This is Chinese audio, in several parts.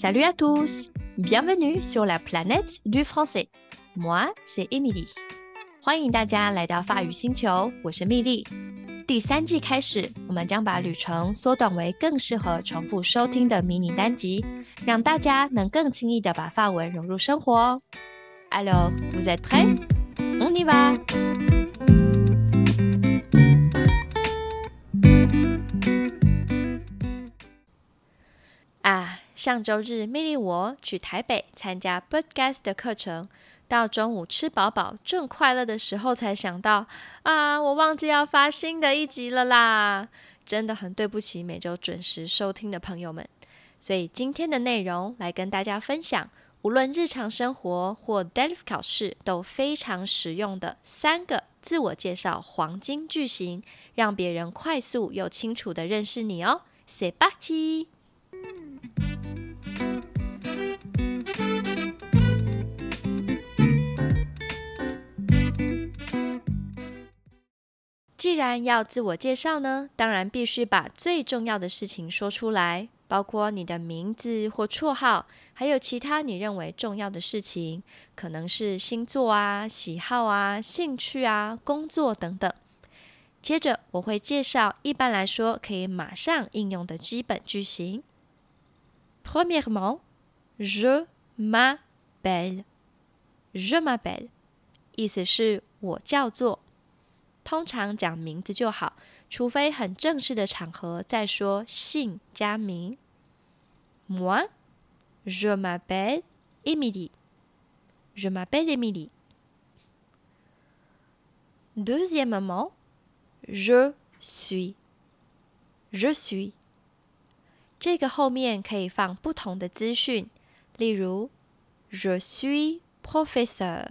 Salut à tous! Bienvenue sur la planète du français. Moi, c'est Emily. 欢迎大家来到法语星球，我是蜜莉。第三季开始，我们将把旅程缩短为更适合重复收听的迷你单集，让大家能更轻易的把法文融入生活。Alors, vous êtes prêts? On y va! 上周日，命令我去台北参加 Podcast 的课程，到中午吃饱饱正快乐的时候，才想到啊，我忘记要发新的一集了啦！真的很对不起每周准时收听的朋友们。所以今天的内容来跟大家分享，无论日常生活或 DELF 考试都非常实用的三个自我介绍黄金句型，让别人快速又清楚的认识你哦。C'est parti！既然要自我介绍呢，当然必须把最重要的事情说出来，包括你的名字或绰号，还有其他你认为重要的事情，可能是星座啊、喜好啊、兴趣啊、工作等等。接着我会介绍，一般来说可以马上应用的基本句型。Premièrement, je m'appelle. Je m'appelle，意思是我叫做。通常讲名字就好，除非很正式的场合再说姓加名。Moi, je m'appelle Emily. Je m'appelle Emily. Deuxièmement, je suis. Je suis. 这个后面可以放不同的资讯，例如，je suis professeur.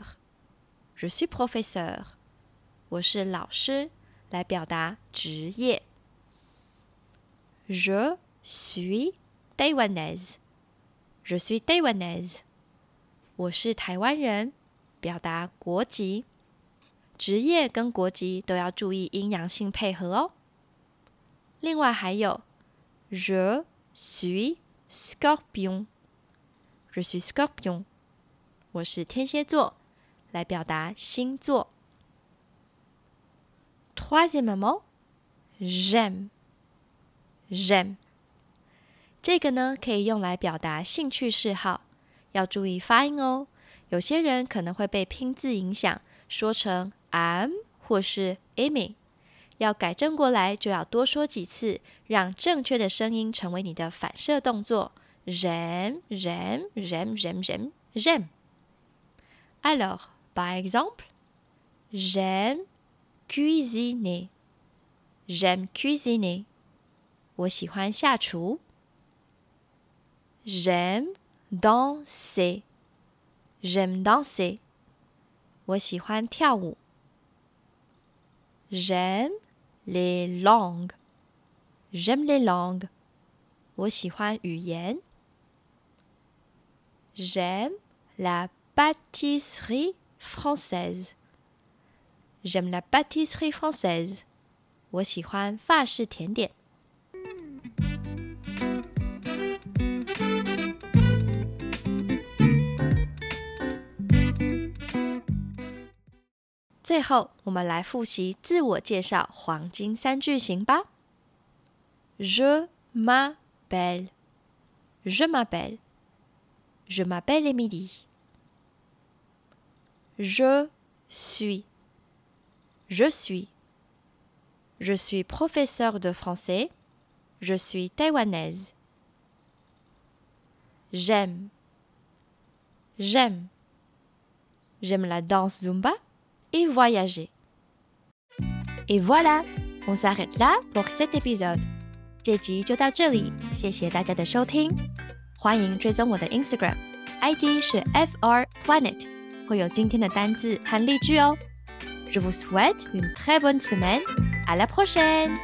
Je suis professeur. 我是老师，来表达职业。Je suis taïwanaise. Je suis taïwanaise. 我是台湾人，表达国籍。职业跟国籍都要注意阴阳性配合哦。另外还有，Je suis scorpion. Je suis scorpion. 我是天蝎座，来表达星座。Troisièmement, j'aime, j'aime。这个呢，可以用来表达兴趣嗜好，要注意发音哦。有些人可能会被拼字影响，说成 am 或是 Amy，要改正过来就要多说几次，让正确的声音成为你的反射动作。j'aime, j'aime, j'aime, j'aime, j'aime, j'aime。Alors, par exemple, j'aime cuisiner. J'aime cuisiner. 我喜欢下厨。J'aime danser. J'aime danser. 我喜欢跳舞。J'aime les langues. J'aime les langues. 我喜欢语言。J'aime la pâtisserie française. J'aime la pâtisserie française. 我喜欢法式甜点。最后，我们来复习自我介绍黄金三句型吧。Je m'appelle. Je m'appelle. Je m'appelle Emily. Je suis. Je suis. Je suis professeur de français. Je suis taïwanaise. J'aime. J'aime. J'aime la danse Zumba et voyager. Et voilà, on s'arrête là pour cet épisode. 这集就到这里，谢谢大家的收听。欢迎追踪我的 Instagram，ID 是 FR Planet，会有今天的单字和例句哦。 Je vous souhaite une très bonne semaine. À la prochaine!